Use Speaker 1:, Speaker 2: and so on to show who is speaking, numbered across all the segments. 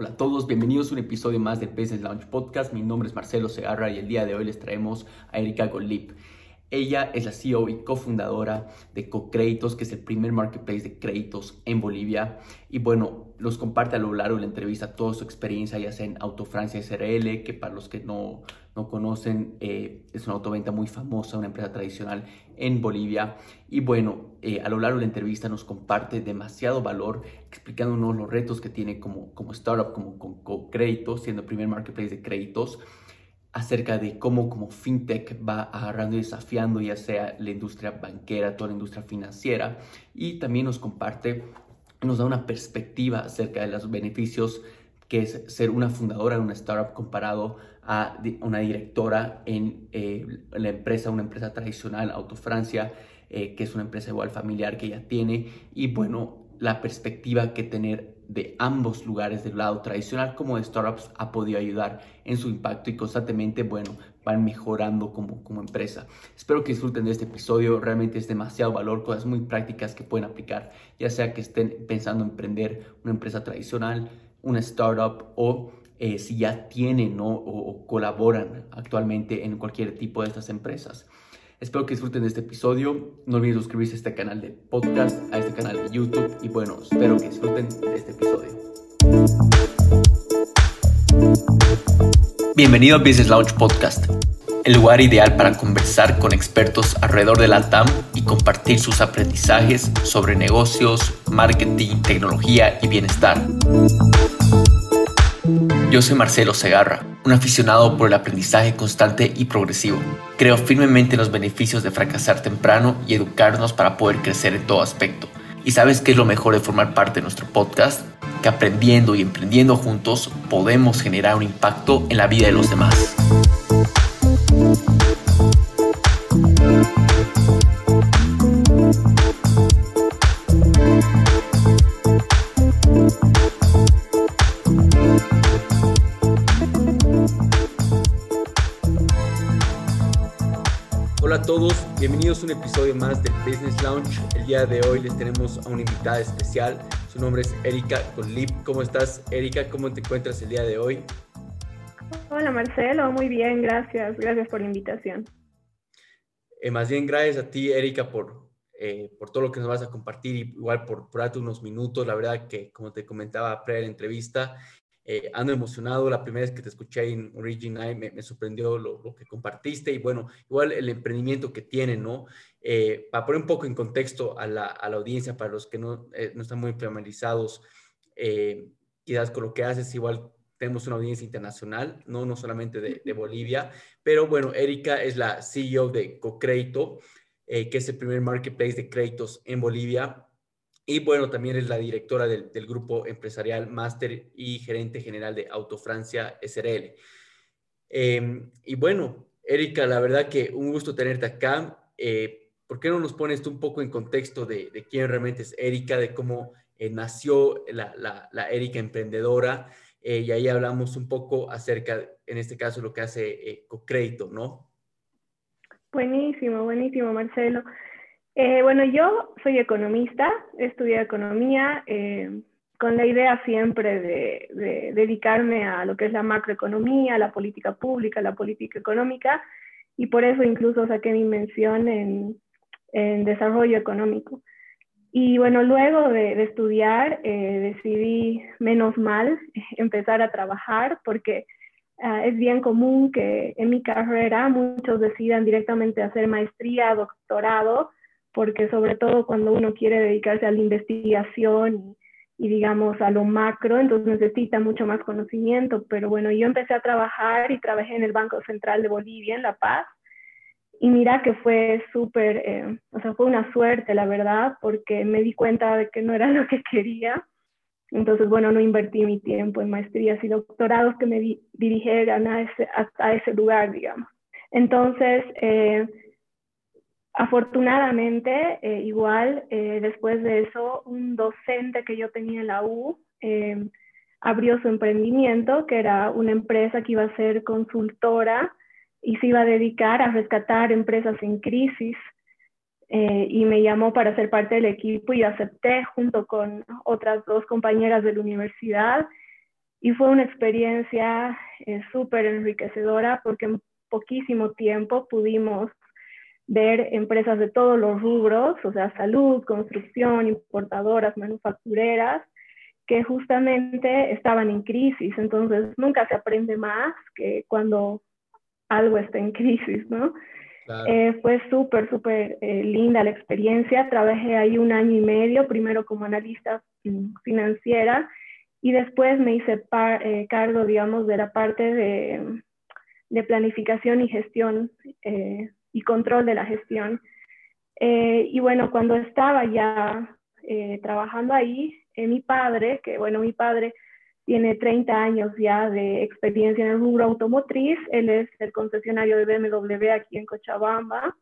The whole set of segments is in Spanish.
Speaker 1: Hola a todos, bienvenidos a un episodio más de Business Launch Podcast. Mi nombre es Marcelo Segarra y el día de hoy les traemos a Erika Golip. Ella es la CEO y cofundadora de CoCréditos, que es el primer marketplace de créditos en Bolivia. Y bueno, nos comparte a lo largo de la entrevista toda su experiencia, ya sea en Autofrancia SRL, que para los que no, no conocen, eh, es una autoventa muy famosa, una empresa tradicional en Bolivia. Y bueno, eh, a lo largo de la entrevista nos comparte demasiado valor explicándonos los retos que tiene como, como startup, como con créditos, siendo el primer marketplace de créditos acerca de cómo como fintech va agarrando y desafiando ya sea la industria banquera, toda la industria financiera y también nos comparte, nos da una perspectiva acerca de los beneficios que es ser una fundadora de una startup comparado a una directora en eh, la empresa, una empresa tradicional, Autofrancia, eh, que es una empresa igual familiar que ella tiene. Y bueno, la perspectiva que tener de ambos lugares del lado tradicional como de startups ha podido ayudar en su impacto y constantemente, bueno, van mejorando como, como empresa. Espero que disfruten de este episodio, realmente es demasiado valor, cosas muy prácticas que pueden aplicar, ya sea que estén pensando en emprender una empresa tradicional, una startup o eh, si ya tienen o colaboran actualmente en cualquier tipo de estas empresas. Espero que disfruten de este episodio. No olviden suscribirse a este canal de podcast, a este canal de YouTube. Y bueno, espero que disfruten de este episodio. Bienvenido a Business Launch Podcast, el lugar ideal para conversar con expertos alrededor de la TAM y compartir sus aprendizajes sobre negocios, marketing, tecnología y bienestar. Yo soy Marcelo Segarra, un aficionado por el aprendizaje constante y progresivo. Creo firmemente en los beneficios de fracasar temprano y educarnos para poder crecer en todo aspecto. ¿Y sabes qué es lo mejor de formar parte de nuestro podcast? Que aprendiendo y emprendiendo juntos podemos generar un impacto en la vida de los demás. Bienvenidos a un episodio más del Business Lounge. El día de hoy les tenemos a una invitada especial. Su nombre es Erika Conlip. ¿Cómo estás, Erika? ¿Cómo te encuentras el día de hoy?
Speaker 2: Hola, Marcelo. Muy bien, gracias. Gracias por la invitación.
Speaker 1: Eh, más bien, gracias a ti, Erika, por, eh, por todo lo que nos vas a compartir igual por, por darte unos minutos. La verdad que, como te comentaba pre la entrevista, eh, ando emocionado, la primera vez que te escuché en Origin me, me sorprendió lo, que compartiste y bueno, igual el emprendimiento que tienen, ¿no? Eh, para poner un poco en contexto a la, a la audiencia, para los que no, no están muy familiarizados, quizás con lo que haces, igual tenemos una audiencia internacional, no, no solamente de, de Bolivia, pero bueno, Erika es la CEO de CoCrédito, que es el primer marketplace de créditos en Bolivia y bueno, también es la directora del, grupo empresarial Máster y gerente general de Autofrancia SRL. Em, y bueno, Erika, la verdad que un gusto tenerte acá. Eh, ¿Por qué no nos pones tú un poco en contexto de, quién realmente es Erika, de cómo eh, nació la, la, Erika emprendedora? Eh, y ahí hablamos un poco acerca, en este caso, lo que hace CoCrédito, ¿no?
Speaker 2: Buenísimo, buenísimo, Marcelo. Eh, bueno, yo soy economista, estudié economía eh, con la idea siempre de, dedicarme a lo que es la macroeconomía, la política pública, la política económica, y por eso incluso saqué mi mención en, desarrollo económico. Y bueno, luego de, estudiar, eh, decidí, menos mal, empezar a trabajar porque ah, es bien común que en mi carrera muchos decidan directamente hacer maestría, doctorado, porque sobre todo cuando uno quiere dedicarse a la investigación y, digamos a lo macro, entonces necesita mucho más conocimiento, pero bueno, yo empecé a trabajar y trabajé en el Banco Central de Bolivia, en La Paz, y mira que fue súper, eh, o sea, fue una suerte, la verdad, porque me di cuenta de que no era lo que quería. Entonces, bueno, no invertí mi tiempo en maestrías y doctorados que me dirigieran a ese, a, ese lugar, digamos. Entonces, eh, Afortunadamente, eh, igual, eh, después de eso, un docente que yo tenía en la U em, abrió su emprendimiento, que era una empresa que iba a ser consultora y se iba a dedicar a rescatar empresas en crisis. Eh, y me llamó para ser parte del equipo y acepté junto con otras dos compañeras de la universidad. y fue una experiencia eh, súper enriquecedora porque en poquísimo tiempo pudimos ver empresas de todos los rubros, o sea, salud, construcción, importadoras, manufactureras, que justamente estaban en crisis. Entonces, nunca se aprende más que cuando algo está en crisis, ¿no? Eh, fue súper, súper eh, linda la experiencia. Trabajé ahí un año y medio, primero como analista mm, financiera y después me hice eh, cargo, digamos, de la parte de, de planificación y gestión y control de la gestión. y bueno, cuando estaba ya trabajando ahí, mi padre, que bueno, mi padre tiene 30 años ya de experiencia en el rubro automotriz, él es el concesionario de BMW aquí en Cochabamba,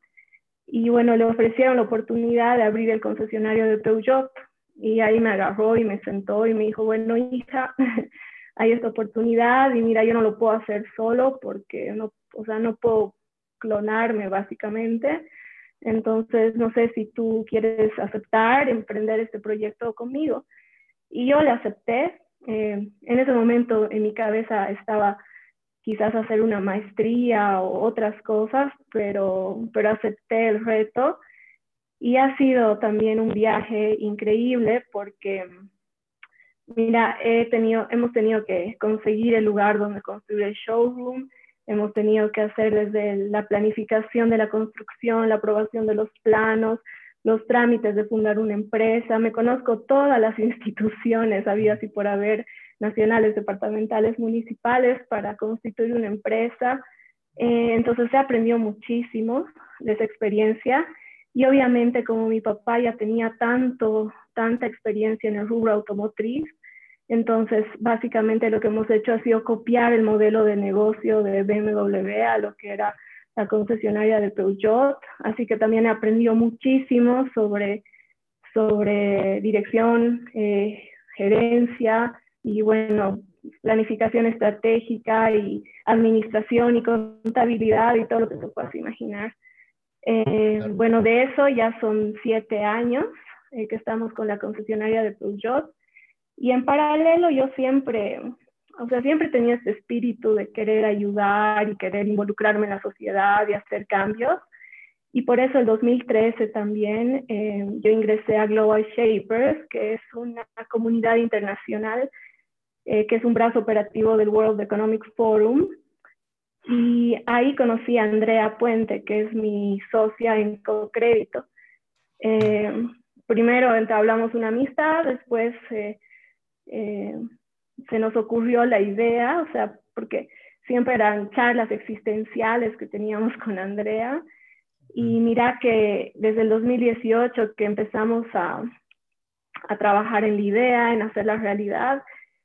Speaker 2: y bueno, le ofrecieron la oportunidad de abrir el concesionario de Peugeot, y ahí me agarró y me sentó y me dijo, bueno, hija, hay esta oportunidad, y mira, yo no lo puedo hacer solo porque no, o sea, no puedo clonarme básicamente, entonces no sé si tú quieres aceptar, emprender este proyecto conmigo. Y yo le acepté, eh, en ese momento en mi cabeza estaba quizás hacer una maestría o otras cosas, pero, pero acepté el reto. Y ha sido también un viaje increíble porque, mira, he tenido, hemos tenido que conseguir el lugar donde construir el showroom, hemos tenido que hacer desde la planificación de la construcción, la aprobación de los planos, los trámites de fundar una empresa, me conozco todas las instituciones habidas y por haber, nacionales, departamentales, municipales, para constituir una empresa. Eh, entonces se aprendió muchísimo de esa experiencia y obviamente como mi papá ya tenía tanto, tanta experiencia en el rubro automotriz, entonces básicamente lo que hemos hecho ha sido copiar el modelo de negocio de BMW a lo que era la concesionaria de Peugeot, así que también he aprendido muchísimo sobre, sobre dirección, eh, gerencia y bueno, planificación estratégica y administración y contabilidad y todo lo que te puedas imaginar. Eh, bueno, de eso ya son siete años eh, que estamos con la concesionaria de Peugeot y en paralelo yo siempre o sea, siempre tenía ese espíritu de querer ayudar y querer involucrarme en la sociedad y hacer cambios. Y por eso el 2013 también eh, yo ingresé a Global Shapers, que es una comunidad internacional, eh, que es un brazo operativo del World Economic Forum. Y ahí conocí a Andrea Puente, que es mi socia en co-crédito. Eh, primero entablamos una amistad, después se nos ocurrió la idea, o sea, porque siempre eran charlas existenciales que teníamos con Andrea. Y mira que desde el 2018 que empezamos a, a trabajar en la idea, en hacer la realidad,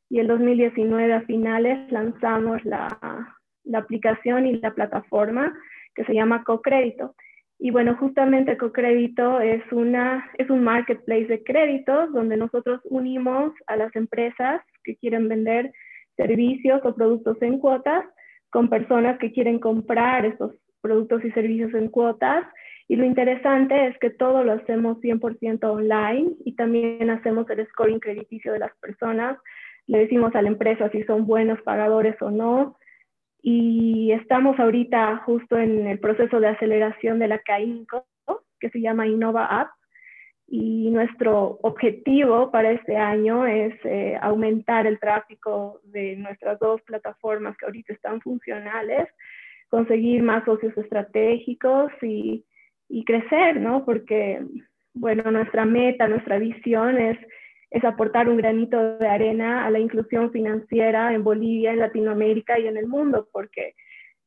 Speaker 2: y el 2019 a finales lanzamos la, la aplicación y la plataforma que se llama CoCrédito. Y bueno, justamente CoCrédito es, una, es un marketplace de créditos donde nosotros unimos a las empresas que quieren vender servicios o productos en cuotas con personas que quieren comprar estos productos y servicios en cuotas. Y lo interesante es que todo lo hacemos 100% online y también hacemos el scoring crediticio de las personas. Le decimos a la empresa si son buenos pagadores o no y estamos ahorita justo en el proceso de aceleración de la CAINCO, que se llama Innova App, y nuestro objetivo para este año es eh, aumentar el tráfico de nuestras dos plataformas que ahorita están funcionales, conseguir más socios estratégicos y, y crecer, ¿no? Porque, bueno, nuestra meta, nuestra visión es es aportar un granito de arena a la inclusión financiera en Bolivia, en Latinoamérica y en el mundo, porque,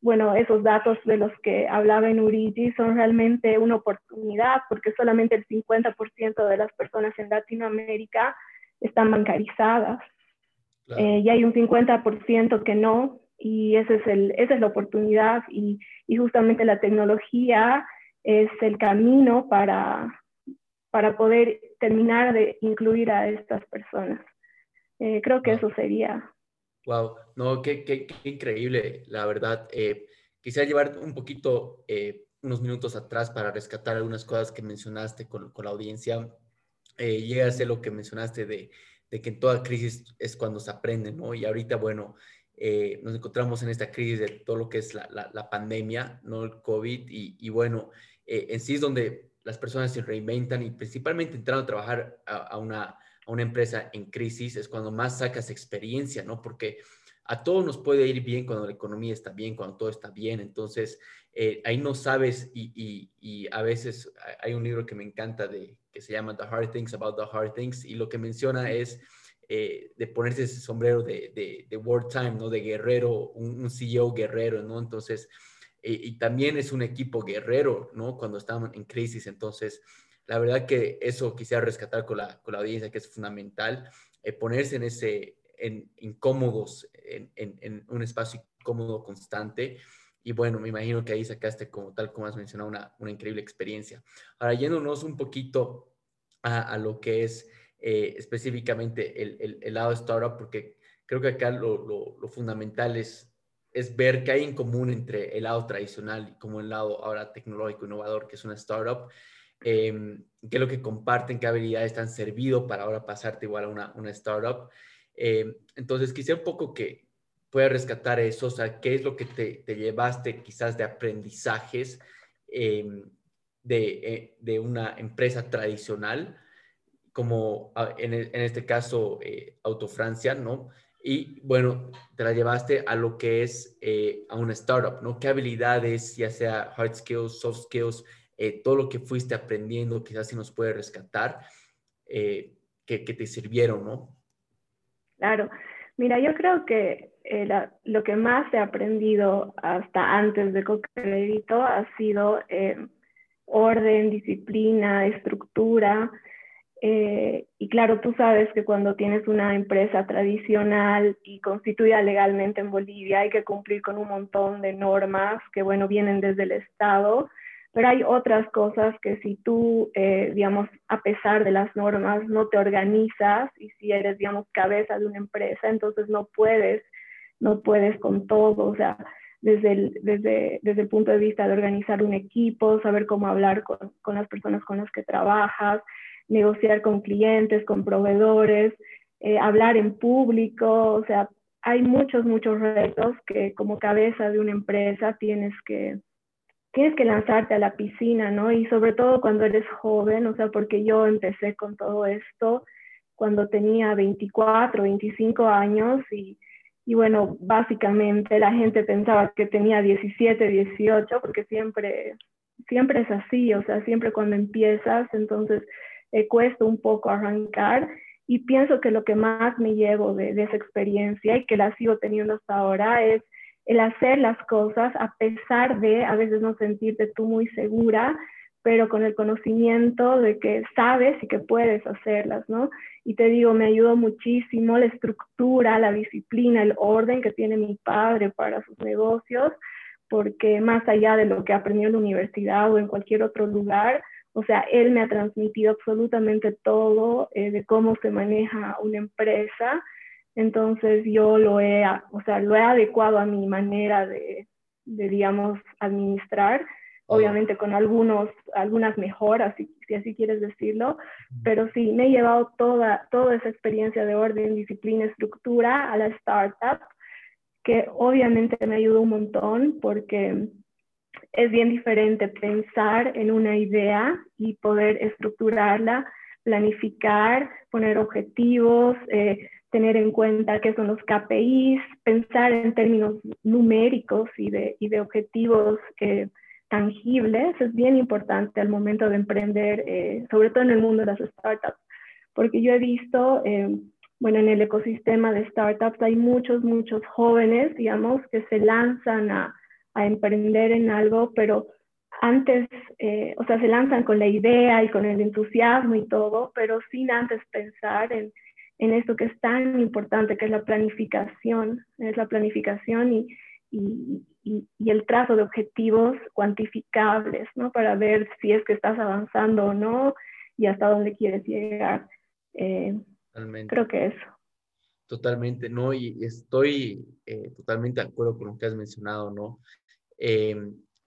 Speaker 2: bueno, esos datos de los que hablaba en Urigi son realmente una oportunidad, porque solamente el 50% de las personas en Latinoamérica están bancarizadas eh, y hay un 50% que no, y ese es el, esa es la oportunidad y, y justamente la tecnología es el camino para, para poder terminar de incluir a estas personas. Eh, creo que eso sería.
Speaker 1: Wow, no, qué, qué, increíble, la verdad. Eh, quisiera llevar un poquito, eh, unos minutos atrás para rescatar algunas cosas que mencionaste con, con la audiencia. llega a ser lo que mencionaste de, de que en toda crisis es cuando se aprende, ¿no? Y ahorita, bueno, eh, nos encontramos en esta crisis de todo lo que es la, la, pandemia, ¿no? El COVID, y, y bueno, eh, en sí es donde las personas se reinventan y principalmente entrando a trabajar a, una, a una empresa en crisis es cuando más sacas experiencia, ¿no? Porque a todos nos puede ir bien cuando la economía está bien, cuando todo está bien. Entonces, eh, ahí no sabes y, a veces hay un libro que me encanta de, que se llama The Hard Things About the Hard Things y lo que menciona es eh, de ponerse ese sombrero de, de, de wartime, ¿no? De guerrero, un, CEO guerrero, ¿no? Entonces, eh, y también es un equipo guerrero, ¿no? Cuando estamos en crisis. Entonces, la verdad que eso quisiera rescatar con la, con la audiencia, que es fundamental, ponerse en ese, en, incómodos, en, en, un espacio incómodo constante. Y bueno, me imagino que ahí sacaste, como tal como has mencionado, una, una increíble experiencia. Ahora, yéndonos un poquito a, a lo que es eh, específicamente el, el, el, lado startup, porque creo que acá lo, lo, lo, fundamental es, es ver qué hay en común entre el lado tradicional y como el lado ahora tecnológico, innovador, que es una startup. Eh, qué es lo que comparten, qué habilidades te han servido para ahora pasarte igual a una, una startup. Eh, entonces, quisiera un poco que puedas rescatar eso, o sea, qué es lo que te, te llevaste quizás de aprendizajes eh, de, eh, de, una empresa tradicional, como en, en este caso Autofrancia, ¿no? Y bueno, te la llevaste a lo que es a una startup, ¿no? ¿Qué habilidades, ya sea hard skills, soft skills, todo lo que fuiste aprendiendo, quizás si nos puede rescatar, que, que te sirvieron, ¿no?
Speaker 2: Claro, mira, yo creo que eh, lo que más he aprendido hasta antes de Cocredito ha sido eh, orden, disciplina, estructura. Eh, y claro, tú sabes que cuando tienes una empresa tradicional y constituida legalmente en Bolivia, hay que cumplir con un montón de normas que, bueno, vienen desde el Estado pero hay otras cosas que si tú, eh, digamos, a pesar de las normas, no te organizas y si eres, digamos, cabeza de una empresa, entonces no puedes, no puedes con todo, o sea, desde el, desde, desde el punto de vista de organizar un equipo, saber cómo hablar con, con las personas con las que trabajas, negociar con clientes, con proveedores, eh, hablar en público, o sea, hay muchos, muchos retos que como cabeza de una empresa tienes que, tienes que lanzarte a la piscina, ¿no? Y sobre todo cuando eres joven, o sea, porque yo empecé con todo esto cuando tenía 24, 25 años y, y bueno, básicamente la gente pensaba que tenía 17, 18, porque siempre, siempre es así, o sea, siempre cuando empiezas, entonces eh, cuesta un poco arrancar y pienso que lo que más me llevo de, de esa experiencia y que la sigo teniendo hasta ahora es el hacer las cosas a pesar de a veces no sentirte tú muy segura, pero con el conocimiento de que sabes y que puedes hacerlas, ¿no? Y te digo, me ayudó muchísimo la estructura, la disciplina, el orden que tiene mi padre para sus negocios, porque más allá de lo que aprendió en la universidad o en cualquier otro lugar, o sea, él me ha transmitido absolutamente todo eh, de cómo se maneja una empresa entonces yo lo he, o sea, lo he adecuado a mi manera de, de digamos, administrar, obviamente con algunos, algunas mejoras, si, si, así quieres decirlo, pero sí, me he llevado toda, toda esa experiencia de orden, disciplina, estructura a la startup, que obviamente me ayudó un montón porque es bien diferente pensar en una idea y poder estructurarla, planificar, poner objetivos, eh, tener en cuenta qué son los KPIs, pensar en términos numéricos y de, y de objetivos eh, tangibles es bien importante al momento de emprender, eh, sobre todo en el mundo de las startups, porque yo he visto, eh, bueno, en el ecosistema de startups hay muchos, muchos jóvenes, digamos, que se lanzan a, a emprender en algo, pero antes, o sea, se lanzan con la idea y con el entusiasmo y todo, pero sin antes pensar en en esto que es tan importante, que es la planificación, es la planificación y, y, y, el trazo de objetivos cuantificables, ¿no? Para ver si es que estás avanzando o no y hasta dónde quieres llegar. Eh, creo que eso.
Speaker 1: Totalmente, ¿no? Y estoy eh, totalmente de acuerdo con lo que has mencionado, ¿no? Eh,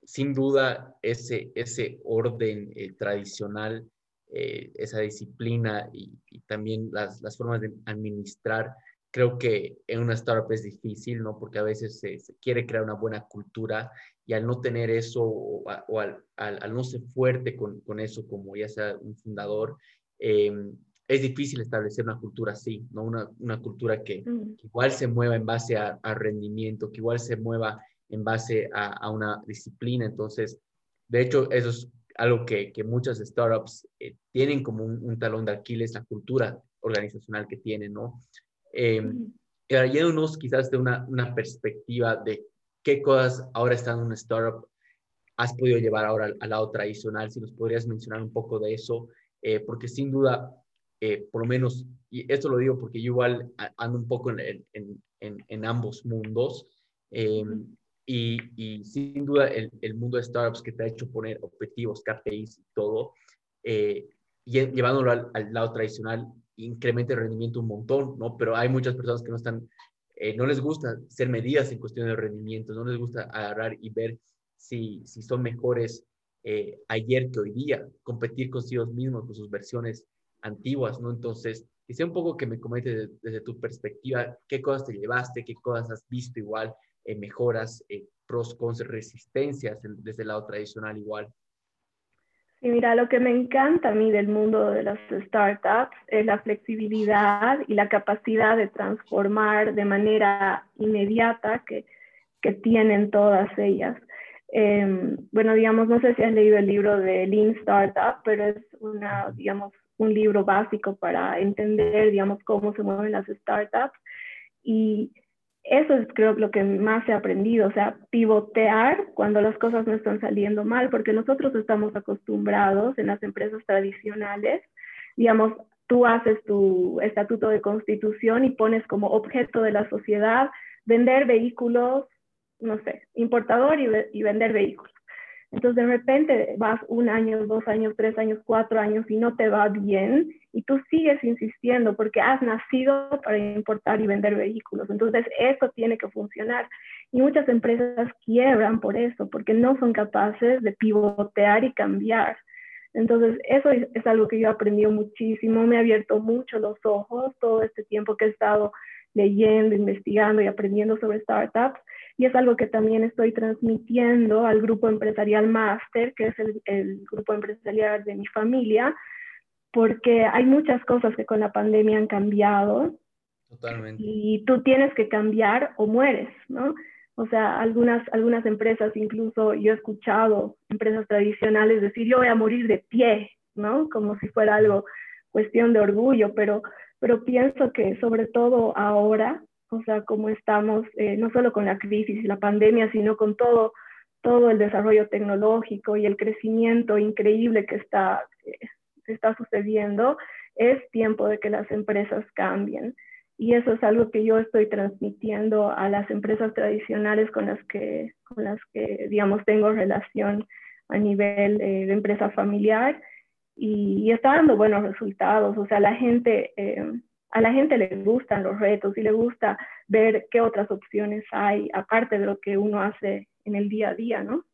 Speaker 1: sin duda, ese, ese orden tradicional eh, esa disciplina y, también las, las, formas de administrar. Creo que en una startup es difícil, ¿no? Porque a veces se, quiere crear una buena cultura y al no tener eso o, al, al, no ser fuerte con, con, eso, como ya sea un fundador, eh, es difícil establecer una cultura así, ¿no? Una, una cultura que, igual se mueva en base a, a, rendimiento, que igual se mueva en base a, a, una disciplina. Entonces, de hecho, eso es algo que, que muchas startups eh, tienen como un, talón de Aquiles, la cultura organizacional que tienen, ¿no? Eh, yéndonos quizás de una, una, perspectiva de qué cosas ahora están en una startup has podido llevar ahora al, lado tradicional, si nos podrías mencionar un poco de eso, eh, porque sin duda, eh, por lo menos, y esto lo digo porque yo igual ando un poco en, en, en, en ambos mundos, y, y sin duda el, el, mundo de startups que te ha hecho poner objetivos, KPIs y todo, eh, llevándolo al, al, lado tradicional, incrementa el rendimiento un montón, ¿no? Pero hay muchas personas que no están, eh, no les gusta ser medidas en cuestión de rendimiento, no les gusta agarrar y ver si, si son mejores eh, ayer que hoy día, competir consigo mismos, con sus versiones antiguas, ¿no? Entonces, quisiera un poco que me comentes desde, desde tu perspectiva qué cosas te llevaste, qué cosas has visto igual mejoras, eh, pros, cons, resistencias desde el lado tradicional igual.
Speaker 2: Sí, mira, lo que me encanta a mí del mundo de las startups es la flexibilidad y la capacidad de transformar de manera inmediata que, que tienen todas ellas. Em, bueno, digamos, no sé si has leído el libro de Lean Startup, pero es una, digamos, un libro básico para entender, digamos, cómo se mueven las startups. Y eso es creo lo que más he aprendido, o sea, pivotear cuando las cosas no están saliendo mal, porque nosotros estamos acostumbrados en las empresas tradicionales, digamos, tú haces tu estatuto de constitución y pones como objeto de la sociedad vender vehículos, no sé, importador y, y vender vehículos. Entonces de repente vas un año, dos años, tres años, cuatro años y no te va bien y tú sigues insistiendo porque has nacido para importar y vender vehículos. Entonces eso tiene que funcionar. Y muchas empresas quiebran por eso, porque no son capaces de pivotear y cambiar. Entonces eso es, algo que yo he aprendido muchísimo, me ha abierto mucho los ojos todo este tiempo que he estado leyendo, investigando y aprendiendo sobre startups y es algo que también estoy transmitiendo al grupo empresarial Master, que es el, grupo empresarial de mi familia, porque hay muchas cosas que con la pandemia han cambiado. Totalmente. Y tú tienes que cambiar o mueres, ¿no? O sea, algunas, algunas empresas, incluso yo he escuchado empresas tradicionales decir, yo voy a morir de pie, ¿no? Como si fuera algo cuestión de orgullo, pero, pero pienso que sobre todo ahora o sea, cómo estamos, eh, no solo con la crisis y la pandemia, sino con todo, todo el desarrollo tecnológico y el crecimiento increíble que está, está sucediendo, es tiempo de que las empresas cambien. Y eso es algo que yo estoy transmitiendo a las empresas tradicionales con las que, con las que digamos, tengo relación a nivel eh, de empresa familiar y, está dando buenos resultados. O sea, la gente eh, a la gente le gustan los retos y le gusta ver qué otras opciones hay, aparte de lo que uno hace en el día a día, ¿no?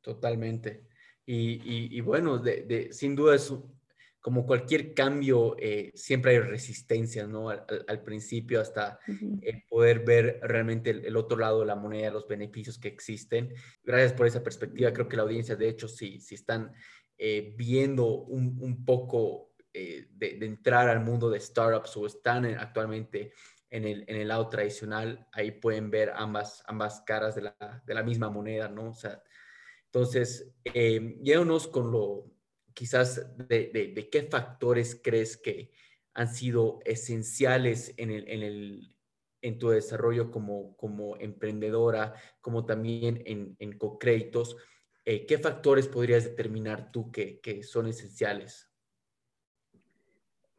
Speaker 1: Totalmente. Y, bueno, de, sin duda es como cualquier cambio, eh, siempre hay resistencia, ¿no? Al, principio hasta eh, poder ver realmente el, otro lado de la moneda, los beneficios que existen. Gracias por esa perspectiva. Creo que la audiencia, de hecho, si, si están eh, viendo un, un poco eh, de, entrar al mundo de startups o están actualmente en el, en el lado tradicional, ahí pueden ver ambas, ambas caras de la, de la misma moneda, ¿no? O sea, entonces, eh, con lo, quizás, de, de, qué factores crees que han sido esenciales en, el, en, el, en tu desarrollo como, como emprendedora, como también en, en co-créditos. Eh, ¿Qué factores podrías determinar tú que, que son esenciales?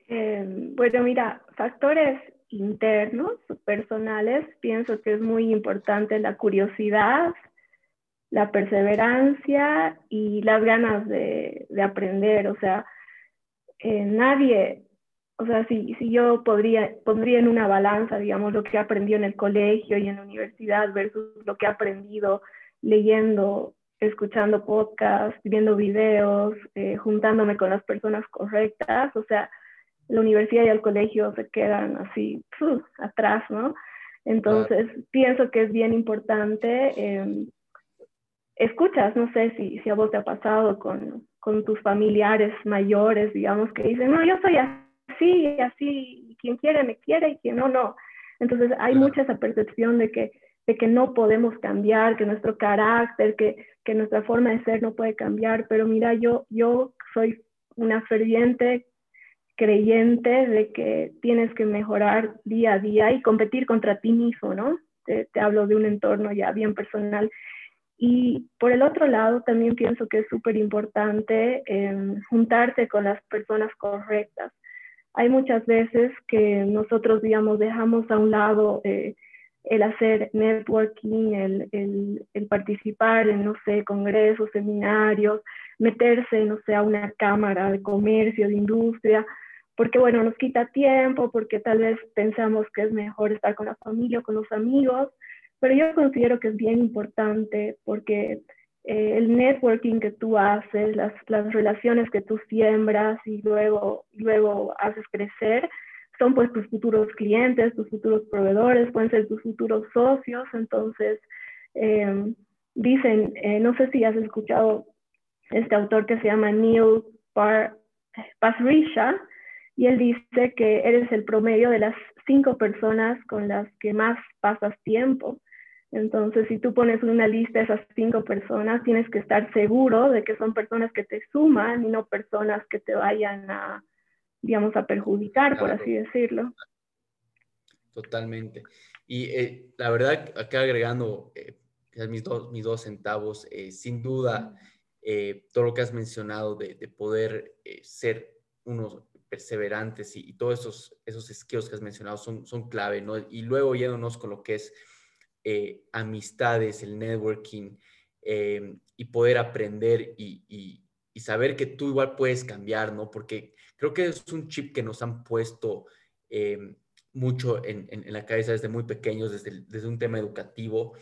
Speaker 2: Em, bueno, mira, factores internos, personales, pienso que es muy importante la curiosidad, la perseverancia y las ganas de, aprender. O sea, eh, nadie, o sea, si, si yo podría, pondría en una balanza, digamos, lo que aprendió en el colegio y en la universidad versus lo que he aprendido leyendo escuchando podcasts, viendo videos, eh, juntándome con las personas correctas, o sea, la universidad y el colegio se quedan así atrás, ¿no? Entonces, pienso que es bien importante. Em, escuchas, no sé si, si a vos te ha pasado con, con tus familiares mayores, digamos, que dicen, no, yo soy así, así, quien quiere me quiere y quien no, no. Entonces hay mucha esa percepción de que, de que no podemos cambiar, que nuestro carácter, que, que nuestra forma de ser no puede cambiar, pero mira, yo, yo soy una ferviente creyente de que tienes que mejorar día a día y competir contra ti mismo, ¿no? Te, te hablo de un entorno ya bien personal y por el otro lado, también pienso que es súper importante em, juntarte con las personas correctas. Hay muchas veces que nosotros, digamos, dejamos a un lado eh, el hacer networking, el, el, el, participar en, no sé, congresos, seminarios, meterse, no sé, a una cámara de comercio, de industria, porque, bueno, nos quita tiempo, porque tal vez pensamos que es mejor estar con la familia o con los amigos, pero yo considero que es bien importante porque eh, el networking que tú haces, las, las, relaciones que tú siembras y luego, luego haces crecer, son pues tus futuros clientes, tus futuros proveedores, pueden ser tus futuros socios. Entonces, em, dicen, eh, no sé si has escuchado este autor que se llama Neil Pasricha, y él dice que eres el promedio de las cinco personas con las que más pasas tiempo. Entonces, si tú pones una lista de esas cinco personas, tienes que estar seguro de que son personas que te suman y no personas que te vayan a, digamos, a perjudicar, por así decirlo.
Speaker 1: Totalmente. Y eh, la verdad, acá agregando eh, mis, dos, mis dos centavos, eh, sin duda, todo lo que has mencionado de, de poder ser unos perseverantes y, y, todos esos, esos skills que has mencionado son, son clave, ¿no? Y luego yéndonos con lo que es eh, amistades, el networking eh, y poder aprender y, saber que tú igual puedes cambiar, ¿no? Porque creo que es un chip que nos han puesto eh, mucho en, la cabeza desde muy pequeños, desde, desde un tema educativo,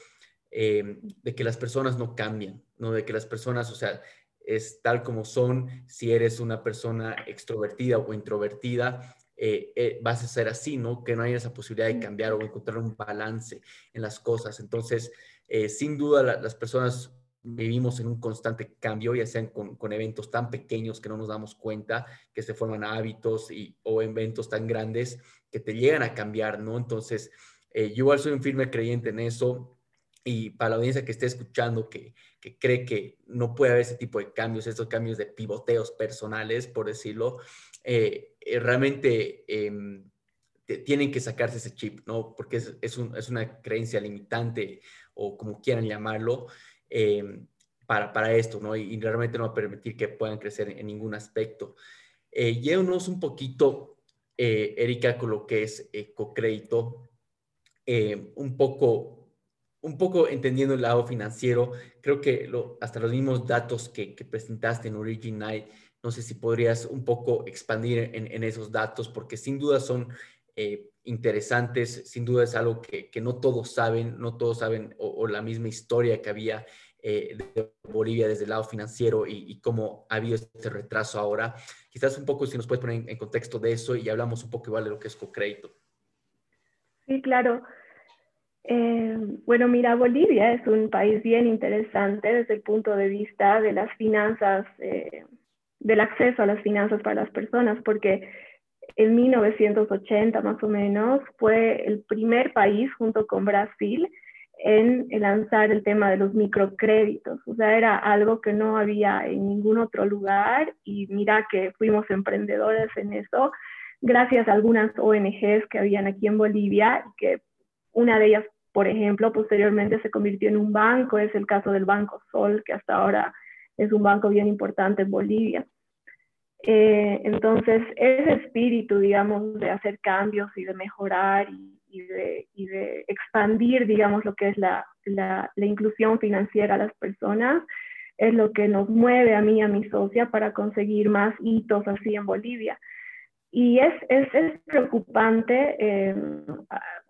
Speaker 1: de que las personas no cambian, ¿no? De que las personas, o sea, es tal como son, si eres una persona extrovertida o introvertida, eh, eh, vas a ser así, ¿no? Que no haya esa posibilidad de cambiar o encontrar un balance en las cosas. Entonces, eh, sin duda, las personas vivimos en un constante cambio, ya sean con, eventos tan pequeños que no nos damos cuenta, que se forman hábitos y, o eventos tan grandes que te llegan a cambiar, ¿no? Entonces, yo igual soy un firme creyente en eso. Y para la audiencia que esté escuchando, que, que cree que no puede haber ese tipo de cambios, estos cambios de pivoteos personales, por decirlo, eh, eh, realmente em, tienen que sacarse ese chip, ¿no? Porque es, es, un, es una creencia limitante o como quieran llamarlo em, para, para, esto, ¿no? Y, realmente no va a permitir que puedan crecer en, ningún aspecto. Eh, llévanos un poquito, eh, Erika, con lo que es co-crédito, un poco un poco entendiendo el lado financiero, creo que hasta los mismos datos que, que presentaste en Origin Night no sé si podrías un poco expandir en, esos datos, porque sin duda son eh, interesantes, sin duda es algo que, no todos saben, no todos saben, o, la misma historia que había eh, de Bolivia desde el lado financiero y, cómo ha habido este retraso ahora. Quizás un poco si nos puedes poner en, contexto de eso y hablamos un poco igual de lo que es co-crédito.
Speaker 2: Sí, claro. Eh, bueno, mira, Bolivia es un país bien interesante desde el punto de vista de las finanzas del acceso a las finanzas para las personas, porque en 1980 más o menos fue el primer país junto con Brasil en lanzar el tema de los microcréditos. O sea, era algo que no había en ningún otro lugar y mira que fuimos emprendedores en eso, gracias a algunas ONGs que habían aquí en Bolivia y que una de ellas, por ejemplo, posteriormente se convirtió en un banco, es el caso del Banco Sol, que hasta ahora es un banco bien importante en Bolivia. Eh, entonces, ese espíritu, digamos, de hacer cambios y de mejorar y, de, expandir, digamos, lo que es la, la, inclusión financiera a las personas, es lo que nos mueve a mí y a mi socia para conseguir más hitos así en Bolivia. Y es, es, es preocupante, eh,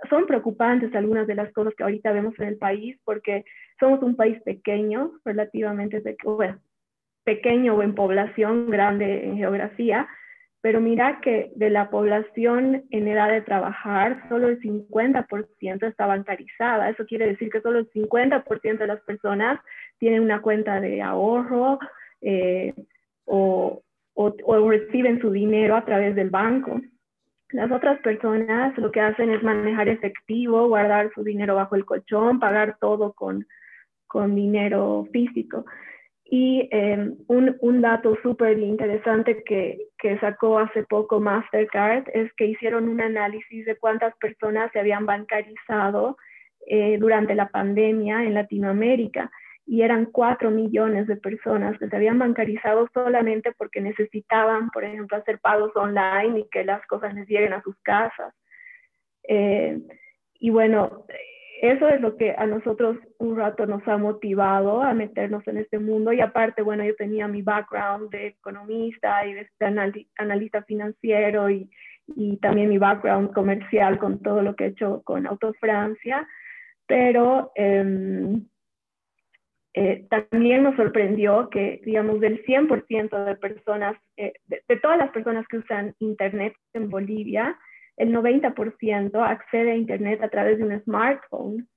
Speaker 2: son preocupantes algunas de las cosas que ahorita vemos en el país porque somos un país pequeño, relativamente pequeño, pequeño en población, grande en geografía, pero mira que de la población en edad de trabajar, solo el 50% está bancarizada. Eso quiere decir que solo el 50% de las personas tienen una cuenta de ahorro eh, o, o, reciben su dinero a través del banco. Las otras personas lo que hacen es manejar efectivo, guardar su dinero bajo el colchón, pagar todo con, con dinero físico. Y em, un, un, dato súper interesante que, que, sacó hace poco Mastercard es que hicieron un análisis de cuántas personas se habían bancarizado eh, durante la pandemia en Latinoamérica y eran cuatro millones de personas que se habían bancarizado solamente porque necesitaban, por ejemplo, hacer pagos online y que las cosas les lleguen a sus casas. Eh, y bueno, eso es lo que a nosotros un rato nos ha motivado a meternos en este mundo. Y aparte, bueno, yo tenía mi background de economista y de analista financiero y, y también mi background comercial con todo lo que he hecho con Auto Francia. Pero eh, eh, también nos sorprendió que, digamos, del 100% de personas, eh, de, todas las personas que usan Internet en Bolivia, el 90% accede a Internet a través de un smartphone.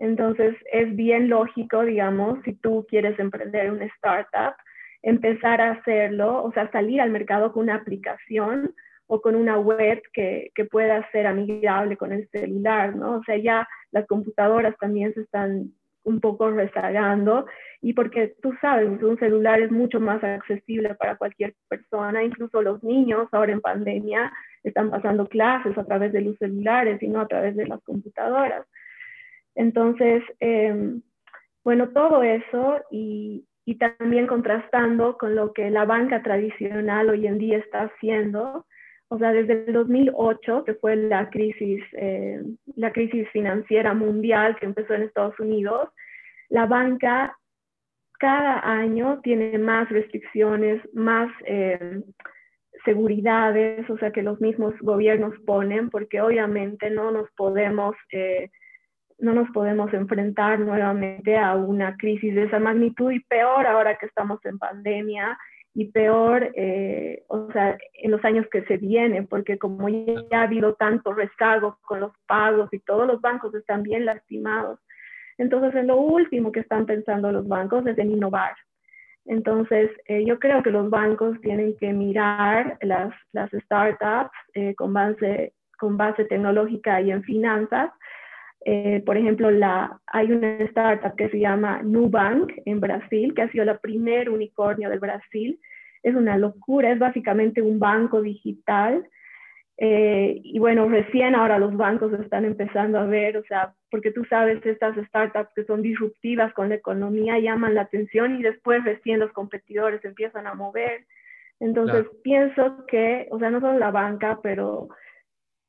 Speaker 2: Entonces, es bien lógico, digamos, si tú quieres emprender una startup, empezar a hacerlo, o sea, salir al mercado con una aplicación o con una web que, que pueda ser amigable con el celular, ¿no? O sea, ya las computadoras también se están un poco rezagando y porque tú sabes, un celular es mucho más accesible para cualquier persona, incluso los niños ahora en pandemia están pasando clases a través de los celulares y no a través de las computadoras. Entonces, em, bueno, todo eso y, y, también contrastando con lo que la banca tradicional hoy en día está haciendo, o sea, desde el 2008, que fue la crisis, eh, la crisis financiera mundial que empezó en Estados Unidos, la banca cada año tiene más restricciones, más eh, seguridades, o sea, que los mismos gobiernos ponen, porque obviamente no nos podemos... Eh, no nos podemos enfrentar nuevamente a una crisis de esa magnitud y peor ahora que estamos en pandemia y peor, eh, o sea, en los años que se vienen, porque como ya ha habido tanto rezago con los pagos y todos los bancos están bien lastimados. Entonces, en lo último que están pensando los bancos es en innovar. Entonces, eh, yo creo que los bancos tienen que mirar las, las startups eh, con, base, con base tecnológica y en finanzas. Por ejemplo, la, hay una startup que se llama Nubank en Brasil, que ha sido la primer unicornio de Brasil, es una locura, es básicamente un banco digital. Eh, y bueno, recién ahora los bancos están empezando a ver, o sea, porque tú sabes, estas startups que son disruptivas con la economía llaman la atención y después recién los competidores empiezan a mover. Entonces, pienso que, o sea, no solo la banca, pero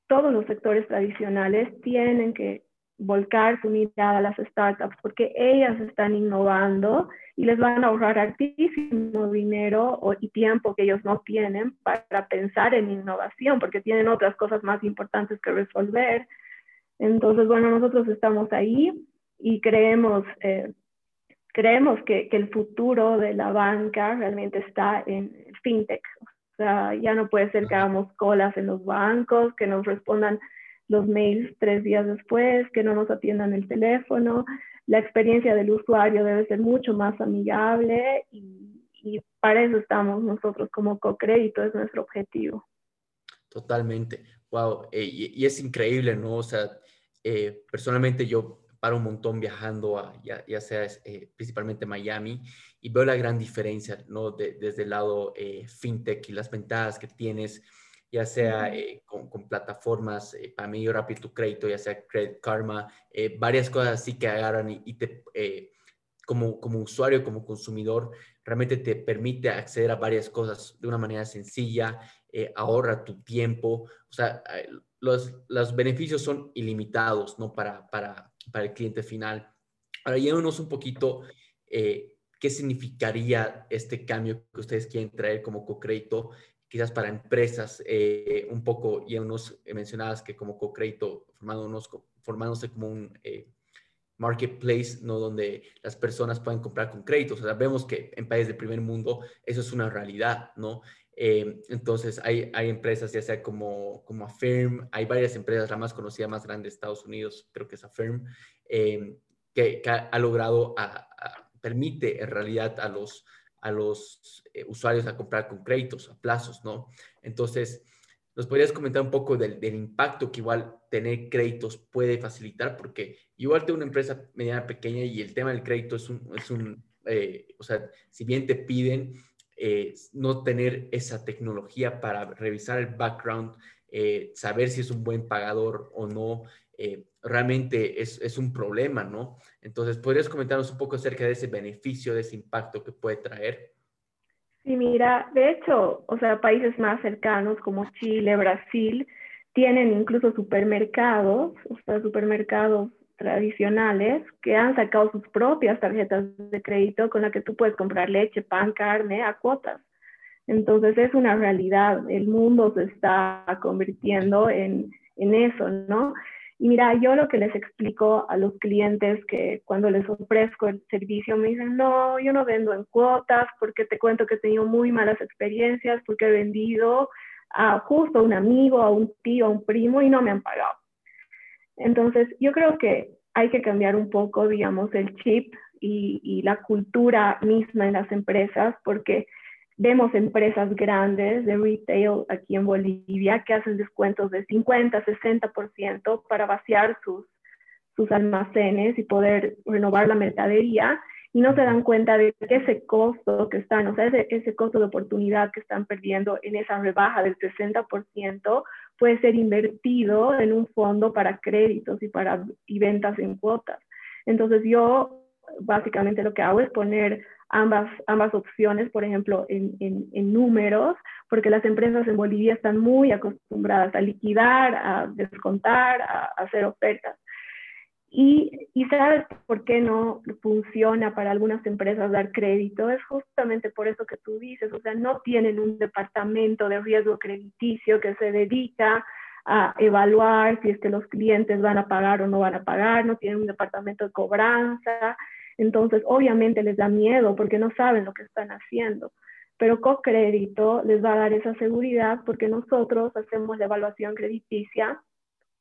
Speaker 2: todos los sectores tradicionales tienen que volcar su mirada a las startups porque ellas están innovando y les van a ahorrar altísimo dinero y tiempo que ellos no tienen para pensar en innovación porque tienen otras cosas más importantes que resolver. Entonces, bueno, nosotros estamos ahí y creemos, eh, creemos que, que, el futuro de la banca realmente está en fintech. O sea, ya no puede ser que hagamos colas en los bancos, que nos respondan los mails tres días después, que no nos atiendan el teléfono. La experiencia del usuario debe ser mucho más amigable y, para eso estamos nosotros como co-crédito, es nuestro objetivo.
Speaker 1: Totalmente. Wow. Eh, y, es increíble, ¿no? O sea, eh, personalmente yo paro un montón viajando a, ya, sea eh, principalmente Miami, y veo la gran diferencia, ¿no? desde el lado fintech y las ventajas que tienes ya sea eh, con, plataformas eh, para medio rápido tu crédito, ya sea Credit Karma, eh, varias cosas así que agarran y, te, como, como usuario, como consumidor, realmente te permite acceder a varias cosas de una manera sencilla, ahorra tu tiempo, o sea, los, los beneficios son ilimitados, ¿no? Para, para, para el cliente final. Ahora, llévanos un poquito qué significaría este cambio que ustedes quieren traer como co-crédito quizás para empresas, eh, un poco, y unos mencionadas que como co-crédito, formándose como un eh, marketplace, ¿no? Donde las personas pueden comprar con créditos. O sea, vemos que en países del primer mundo eso es una realidad, ¿no? Eh, entonces, hay, hay empresas, ya sea como, como Affirm, hay varias empresas, la más conocida, más grande de Estados Unidos, creo que es Affirm, que, que, ha logrado, permite en realidad a los a los eh, usuarios a comprar con créditos, a plazos, ¿no? Entonces, ¿nos podrías comentar un poco del, impacto que igual tener créditos puede facilitar? Porque igual tengo una empresa mediana pequeña y el tema del crédito es un, es un eh, o sea, si bien te piden eh, no tener esa tecnología para revisar el background, saber si es un buen pagador o no, realmente es, es, un problema, ¿no? Entonces, ¿podrías comentarnos un poco acerca de ese beneficio, de ese impacto que puede traer?
Speaker 2: Sí, mira, de hecho, o sea, países más cercanos como Chile, Brasil, tienen incluso supermercados, o sea, supermercados tradicionales que han sacado sus propias tarjetas de crédito con las que tú puedes comprar leche, pan, carne a cuotas. Entonces es una realidad, el mundo se está convirtiendo en, en eso, ¿no? Y mira, yo lo que les explico a los clientes que cuando les ofrezco el servicio me dicen, no, yo no vendo en cuotas porque te cuento que he tenido muy malas experiencias porque he vendido a justo a un amigo, a un tío, a un primo y no me han pagado. Entonces, yo creo que hay que cambiar un poco, digamos, el chip y, y la cultura misma en las empresas porque Vemos empresas grandes de retail aquí en Bolivia que hacen descuentos de 50, 60% para vaciar sus, sus almacenes y poder renovar la mercadería y no se dan cuenta de que ese costo que están, o sea, ese, ese costo de oportunidad que están perdiendo en esa rebaja del 60% puede ser invertido en un fondo para créditos y para y ventas en cuotas. Entonces yo básicamente lo que hago es poner ambas, ambas opciones, por ejemplo, en, en, números, porque las empresas en Bolivia están muy acostumbradas a liquidar, a descontar, a, hacer ofertas. Y, y, sabes por qué no funciona para algunas empresas dar crédito, es justamente por eso que tú dices, o sea, no tienen un departamento de riesgo crediticio que se dedica a evaluar si es que los clientes van a pagar o no van a pagar, no tienen un departamento de cobranza, entonces, obviamente les da miedo porque no saben lo que están haciendo, pero CoCrédito les va a dar esa seguridad porque nosotros hacemos la evaluación crediticia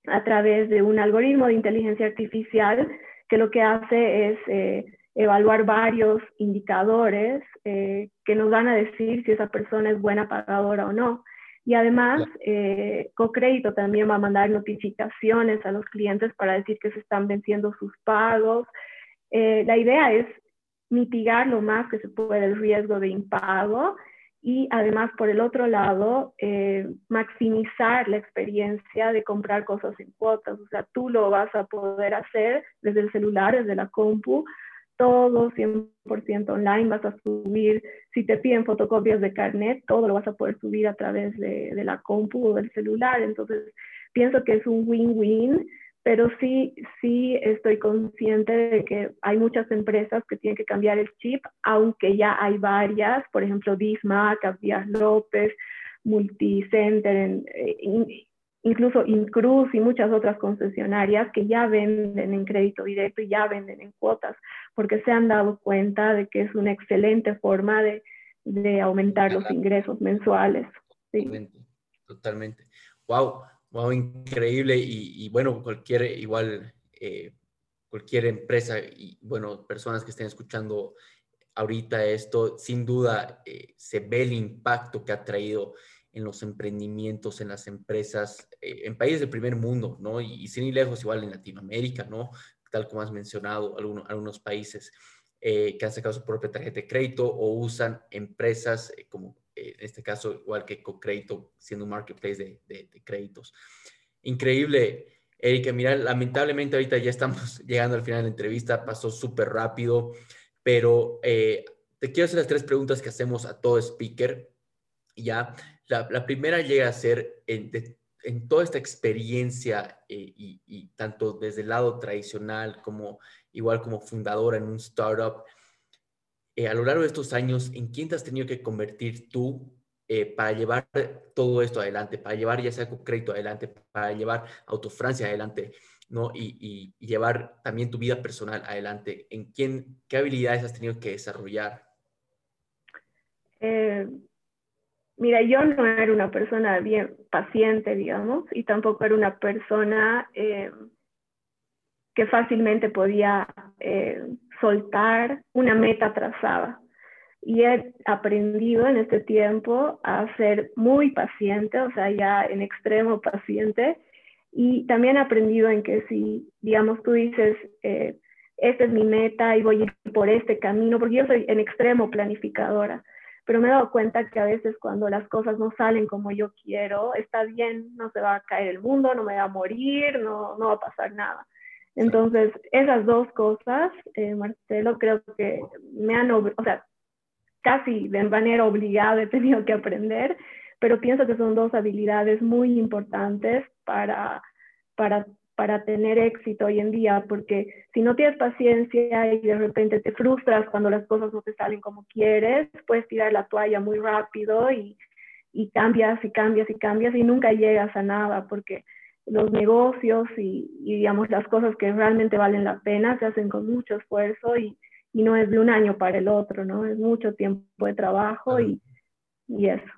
Speaker 2: a través de un algoritmo de inteligencia artificial que lo que hace es eh, evaluar varios indicadores eh, que nos van a decir si esa persona es buena pagadora o no. Y además, eh, CoCrédito también va a mandar notificaciones a los clientes para decir que se están venciendo sus pagos, eh, la idea es mitigar lo más que se puede el riesgo de impago y además, por el otro lado, eh, maximizar la experiencia de comprar cosas en cuotas. O sea, tú lo vas a poder hacer desde el celular, desde la compu, todo 100% online, vas a subir, si te piden fotocopias de carnet, todo lo vas a poder subir a través de, de la compu o del celular. Entonces, pienso que es un win-win pero sí, sí estoy consciente de que hay muchas empresas que tienen que cambiar el chip, aunque ya hay varias, por ejemplo, Dismac, Díaz López, Multicenter, eh, incluso Incruz y muchas otras concesionarias que ya venden en crédito directo y ya venden en cuotas, porque se han dado cuenta de que es una excelente forma de, de aumentar los ingresos mensuales.
Speaker 1: Totalmente, totalmente. Wow, Wow, increíble. Y, bueno, cualquier igual, eh, cualquier empresa y bueno, personas que estén escuchando ahorita esto, sin duda eh, se ve el impacto que ha traído en los emprendimientos, en las empresas, eh, en países del primer mundo, ¿no? Y, sin ir lejos, igual en Latinoamérica, ¿no? Tal como has mencionado, algunos, algunos países que han sacado su propia tarjeta de crédito o usan empresas como en este caso igual que CoCrédito, siendo un marketplace de, créditos. Increíble, Erika. Mira, lamentablemente ahorita ya estamos llegando al final de la entrevista, pasó súper rápido, pero eh, te quiero hacer las tres preguntas que hacemos a todo speaker. Ya, la, primera llega a ser en, toda esta experiencia eh, y, y, tanto desde el lado tradicional como igual como fundadora en un startup, eh, a lo largo de estos años, ¿en quién te has tenido que convertir tú eh, para llevar todo esto adelante, para llevar ya sea crédito adelante, para llevar Autofrancia adelante, ¿no? Y, llevar también tu vida personal adelante. ¿En quién, qué habilidades has tenido que desarrollar?
Speaker 2: Eh, mira, yo no era una persona bien paciente, digamos, y tampoco era una persona que fácilmente podía soltar una meta trazada y he aprendido en este tiempo a ser muy paciente, o sea, ya en extremo paciente, y también he aprendido en que si, digamos, tú dices, eh, esta es mi meta y voy por este camino, porque yo soy en extremo planificadora, pero me he dado cuenta que a veces cuando las cosas no salen como yo quiero, está bien, no se va a caer el mundo, no me va a morir, no, no va a pasar nada. Entonces, esas dos cosas, eh, Marcelo, creo que me han, o sea, casi de manera obligada he tenido que aprender, pero pienso que son dos habilidades muy importantes para, para, para tener éxito hoy en día, porque si no tienes paciencia y de repente te frustras cuando las cosas no te salen como quieres, puedes tirar la toalla muy rápido y, y cambias y cambias y cambias y nunca llegas a nada, porque los negocios y, y, digamos las cosas que realmente valen la pena se hacen con mucho esfuerzo y, y no es de un año para el otro, ¿no? Es mucho tiempo de trabajo y, y, eso.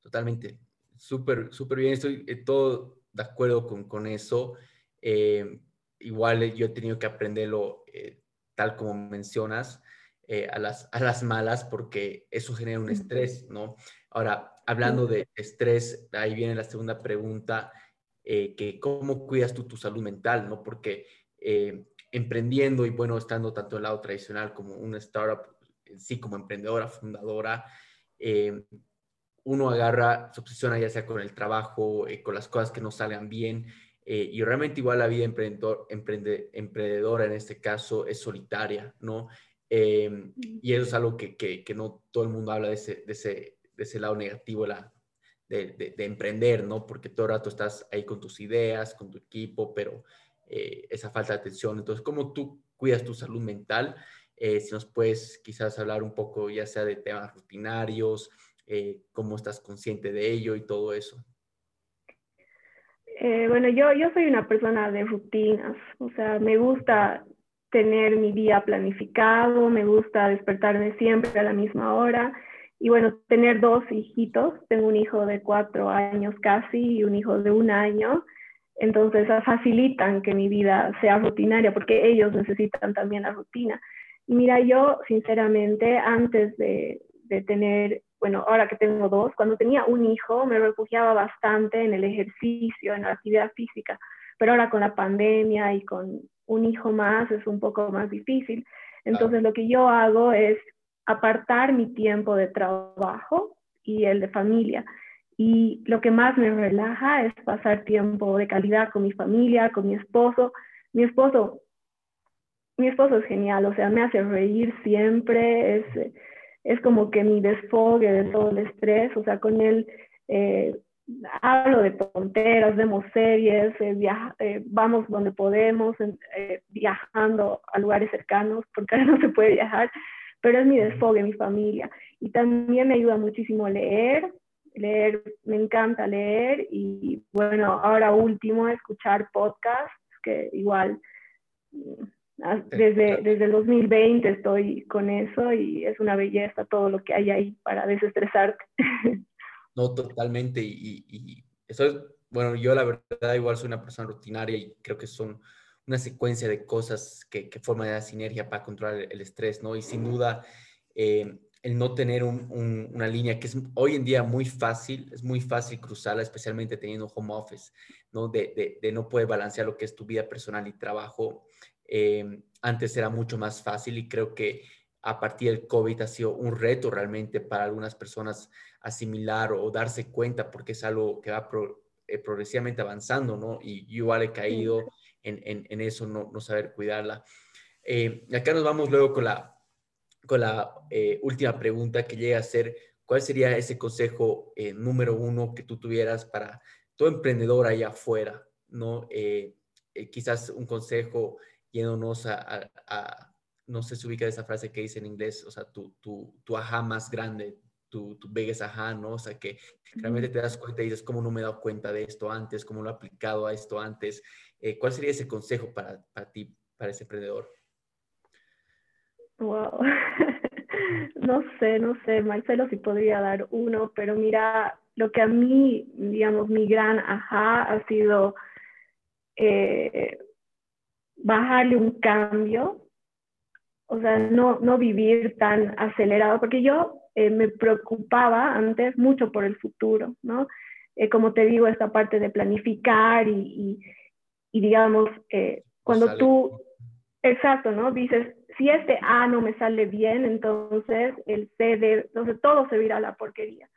Speaker 1: Totalmente. Súper, súper bien. Estoy eh, todo de acuerdo con, con eso. Eh, igual yo he tenido que aprenderlo eh, tal como mencionas, a, las, a las malas, porque eso genera un estrés, ¿no? Ahora, hablando de estrés, ahí viene la segunda pregunta, que cómo cuidas tú tu salud mental, ¿no? Porque emprendiendo y bueno, estando tanto en el lado tradicional como una startup, sí como emprendedora, fundadora, eh, uno agarra, se obsesiona ya sea con el trabajo, eh, con las cosas que no salgan bien, eh, y realmente igual la vida emprendedor, emprende, emprendedora en este caso es solitaria, ¿no? y eso es algo que, que, que, no todo el mundo habla de ese, de ese, de ese lado negativo la, de, de, de, emprender, ¿no? Porque todo el rato estás ahí con tus ideas, con tu equipo, pero eh, esa falta de atención. Entonces, ¿cómo tú cuidas tu salud mental? Eh, si nos puedes quizás hablar un poco ya sea de temas rutinarios, eh, cómo estás consciente de ello y todo eso.
Speaker 2: bueno, yo, yo soy una persona de rutinas, o sea, me gusta tener mi día planificado, me gusta despertarme siempre a la misma hora. Y bueno, tener dos hijitos, tengo un hijo de cuatro años casi y un hijo de un año. Entonces facilitan que mi vida sea rutinaria porque ellos necesitan también la rutina. Y mira, yo sinceramente antes de, de tener, bueno, ahora que tengo dos, cuando tenía un hijo me refugiaba bastante en el ejercicio, en la actividad física, pero ahora con la pandemia y con un hijo más es un poco más difícil. Entonces lo que yo hago es apartar mi tiempo de trabajo y el de familia y lo que más me relaja es pasar tiempo de calidad con mi familia, con mi esposo. Mi esposo, mi esposo es genial, o sea, me hace reír siempre, es, es como que mi desfogue de todo el estrés, o sea, con él eh, hablo de tonteras, vemos series, eh, eh, vamos donde podemos, viajando a lugares cercanos, porque ahora no se puede viajar, pero es mi desfogue, mi familia. Y también me ayuda muchísimo leer, leer, me encanta leer y bueno, ahora último, escuchar podcasts, que igual mm, desde, desde el 2020 estoy con eso y es una belleza todo lo que hay ahí para desestresarte.
Speaker 1: No, totalmente. Y, y eso es, bueno, yo la verdad igual soy una persona rutinaria y creo que son una secuencia de cosas que, que forman la sinergia para controlar el, estrés, ¿no? Y sin duda, eh, el no tener una línea que es hoy en día muy fácil, es muy fácil cruzarla, especialmente teniendo home office, ¿no? De, no poder balancear lo que es tu vida personal y trabajo. Eh, antes era mucho más fácil y creo que a partir del COVID ha sido un reto realmente para algunas personas asimilar o, darse cuenta porque es algo que va eh, progresivamente avanzando, ¿no? Y yo igual he caído en, eso, no, no, saber cuidarla. Eh, acá nos vamos luego con la con la eh, última pregunta que llega a ser, ¿cuál sería ese consejo eh, número uno que tú tuvieras para todo emprendedor allá afuera? ¿no? Eh, quizás un consejo yéndonos a, no sé si ubica esa frase que dice en inglés, o sea, tu, tu, tu ajá más grande, tu, tu biggest ajá, ¿no? O sea, que realmente te das cuenta y dices, ¿cómo no me he dado cuenta de esto antes? ¿Cómo lo he aplicado a esto antes? Eh, ¿Cuál sería ese consejo para, para ti, para ese emprendedor?
Speaker 2: Wow. no sé, no sé, Marcelo, si podría dar uno, pero mira, lo que a mí, digamos, mi gran ajá ha sido eh, bajarle un cambio, o sea, no, no vivir tan acelerado, porque yo eh, me preocupaba antes mucho por el futuro, ¿no? Eh, como te digo, esta parte de planificar y, y, digamos, cuando tú, exacto, ¿no? Dices, si este A no me sale bien, entonces el C, de, entonces todo se vira a la porquería.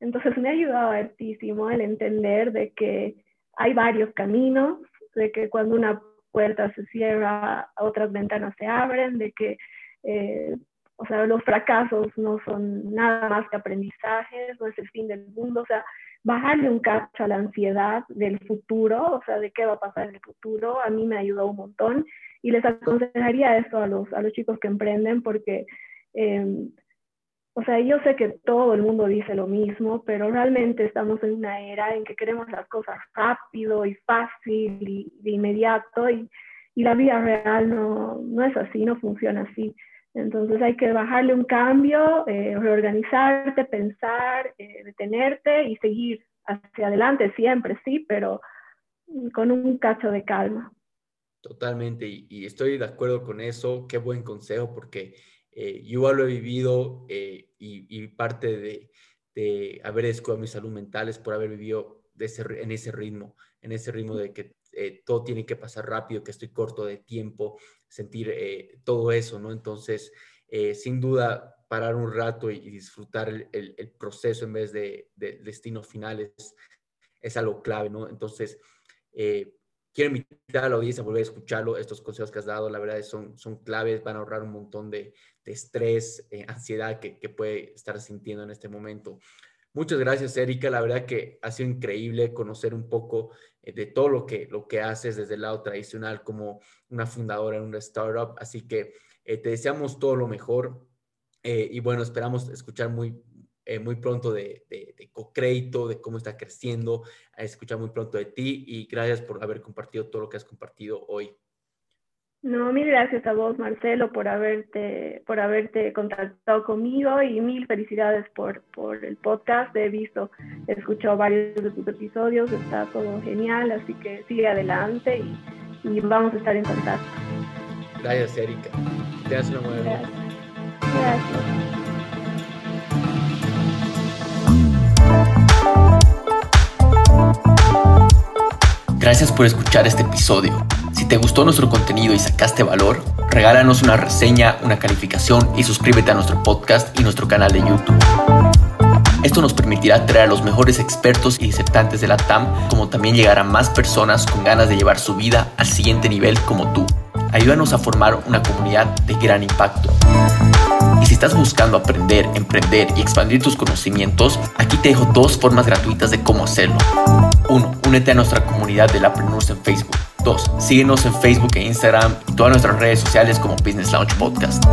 Speaker 2: Entonces me ha ayudado hartísimo el entender de que hay varios caminos, de que cuando una puerta se cierra, otras ventanas se abren, de que, eh, o sea, los fracasos no son nada más que aprendizajes, no es el fin del mundo, o sea, bajarle un cacho a la ansiedad del futuro, o sea, de qué va a pasar en el futuro, a mí me ayudó un montón y les aconsejaría esto a los, a los chicos que emprenden porque... Eh, o sea, yo sé que todo el mundo dice lo mismo, pero realmente estamos en una era en que queremos las cosas rápido y fácil y de inmediato y, y la vida real no, no, es así, no funciona así. Entonces hay que bajarle un cambio, eh, reorganizarte, pensar, eh, detenerte y seguir hacia adelante siempre, sí, pero con un cacho de calma.
Speaker 1: Totalmente, y, estoy de acuerdo con eso. Qué buen consejo, porque eh, yo lo he vivido y, parte de, de, haber descuidado mi salud mental es por haber vivido en ese ritmo, en ese ritmo de que todo tiene que pasar rápido, que estoy corto de tiempo, sentir todo eso, ¿no? Entonces, sin duda, parar un rato y, disfrutar el, proceso en vez de, de destino final es, algo clave, ¿no? Entonces, quiero invitar a la audiencia a volver a escucharlo. Estos consejos que has dado, la verdad, son, son claves, van a ahorrar un montón de, estrés, eh, ansiedad que, puede estar sintiendo en este momento. Muchas gracias, Erika. La verdad que ha sido increíble conocer un poco eh, de todo lo que, lo que haces desde el lado tradicional como una fundadora en una startup. Así que eh, te deseamos todo lo mejor. y bueno, esperamos escuchar muy, eh, muy pronto de, de, de Cocrédito, de cómo está creciendo, escuchar muy pronto de ti y gracias por haber compartido todo lo que has compartido hoy.
Speaker 2: No, mil gracias a vos, Marcelo, por haberte, por haberte contactado conmigo y mil felicidades por, por el podcast. He visto, he escuchado varios de tus episodios, está todo genial, así que sigue adelante y, y vamos a estar en contacto.
Speaker 1: Gracias, Erika. Te das una buena
Speaker 2: Gracias. gracias.
Speaker 1: Gracias por escuchar este episodio. Si te gustó nuestro contenido y sacaste valor, regálanos una reseña, una calificación y suscríbete a nuestro podcast y nuestro canal de YouTube. Esto nos permitirá traer a los mejores expertos y disertantes de la TAM, como también llegar a más personas con ganas de llevar su vida al siguiente nivel como tú. Ayúdanos a formar una comunidad de gran impacto. Si estás buscando aprender, emprender y expandir tus conocimientos, aquí te dejo dos formas gratuitas de cómo hacerlo. 1. Únete a nuestra comunidad de Lapreneurs en Facebook. 2. Síguenos en Facebook e Instagram y todas nuestras redes sociales como Business Launch Podcast.